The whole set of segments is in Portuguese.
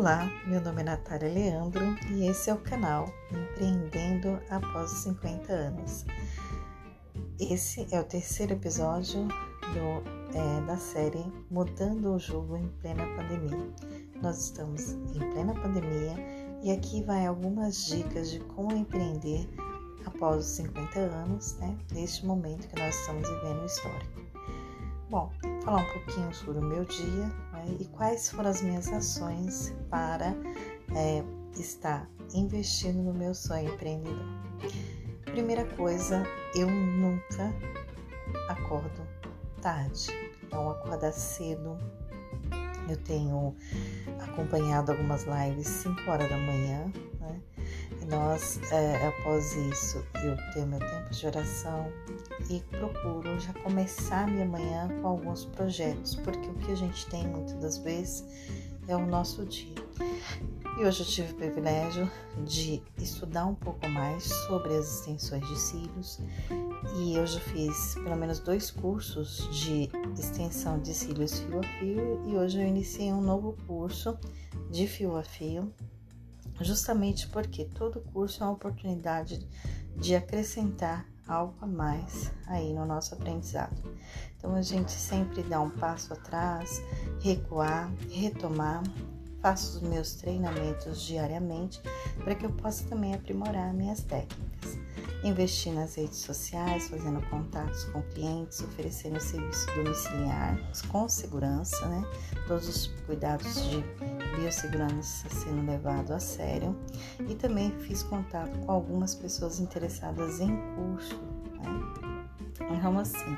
Olá, meu nome é Natália Leandro e esse é o canal Empreendendo Após os 50 Anos. Esse é o terceiro episódio do, é, da série Mudando o Jogo em Plena Pandemia. Nós estamos em plena pandemia e aqui vai algumas dicas de como empreender após os 50 anos, né, neste momento que nós estamos vivendo histórico. Bom, falar um pouquinho sobre o meu dia né, e quais foram as minhas ações para é, estar investindo no meu sonho empreendedor. Primeira coisa, eu nunca acordo tarde. Então, acordar cedo. Eu tenho acompanhado algumas lives 5 horas da manhã, né? Nós, é, após isso, eu tenho meu tempo de oração e procuro já começar minha manhã com alguns projetos, porque o que a gente tem muitas das vezes é o nosso dia. E hoje eu tive o privilégio de estudar um pouco mais sobre as extensões de cílios e eu já fiz pelo menos dois cursos de extensão de cílios fio a fio e hoje eu iniciei um novo curso de fio a fio justamente porque todo curso é uma oportunidade de acrescentar algo a mais aí no nosso aprendizado. Então a gente sempre dá um passo atrás, recuar, retomar. Faço os meus treinamentos diariamente para que eu possa também aprimorar minhas técnicas investir nas redes sociais, fazendo contatos com clientes, oferecendo serviço domiciliar com segurança, né? Todos os cuidados de biossegurança sendo levado a sério e também fiz contato com algumas pessoas interessadas em curso, né? Então assim,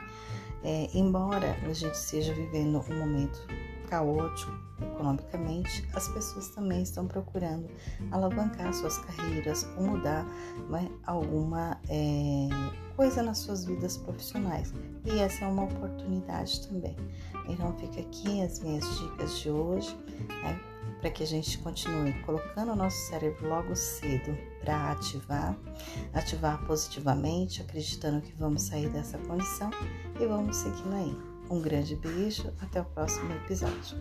é, embora a gente esteja vivendo um momento caótico economicamente, as pessoas também estão procurando alavancar suas carreiras ou mudar né, alguma é, coisa nas suas vidas profissionais. E essa é uma oportunidade também. Então fica aqui as minhas dicas de hoje, né, para que a gente continue colocando o nosso cérebro logo cedo para ativar, ativar positivamente, acreditando que vamos sair dessa condição e vamos seguindo aí. Um grande beijo, até o próximo episódio.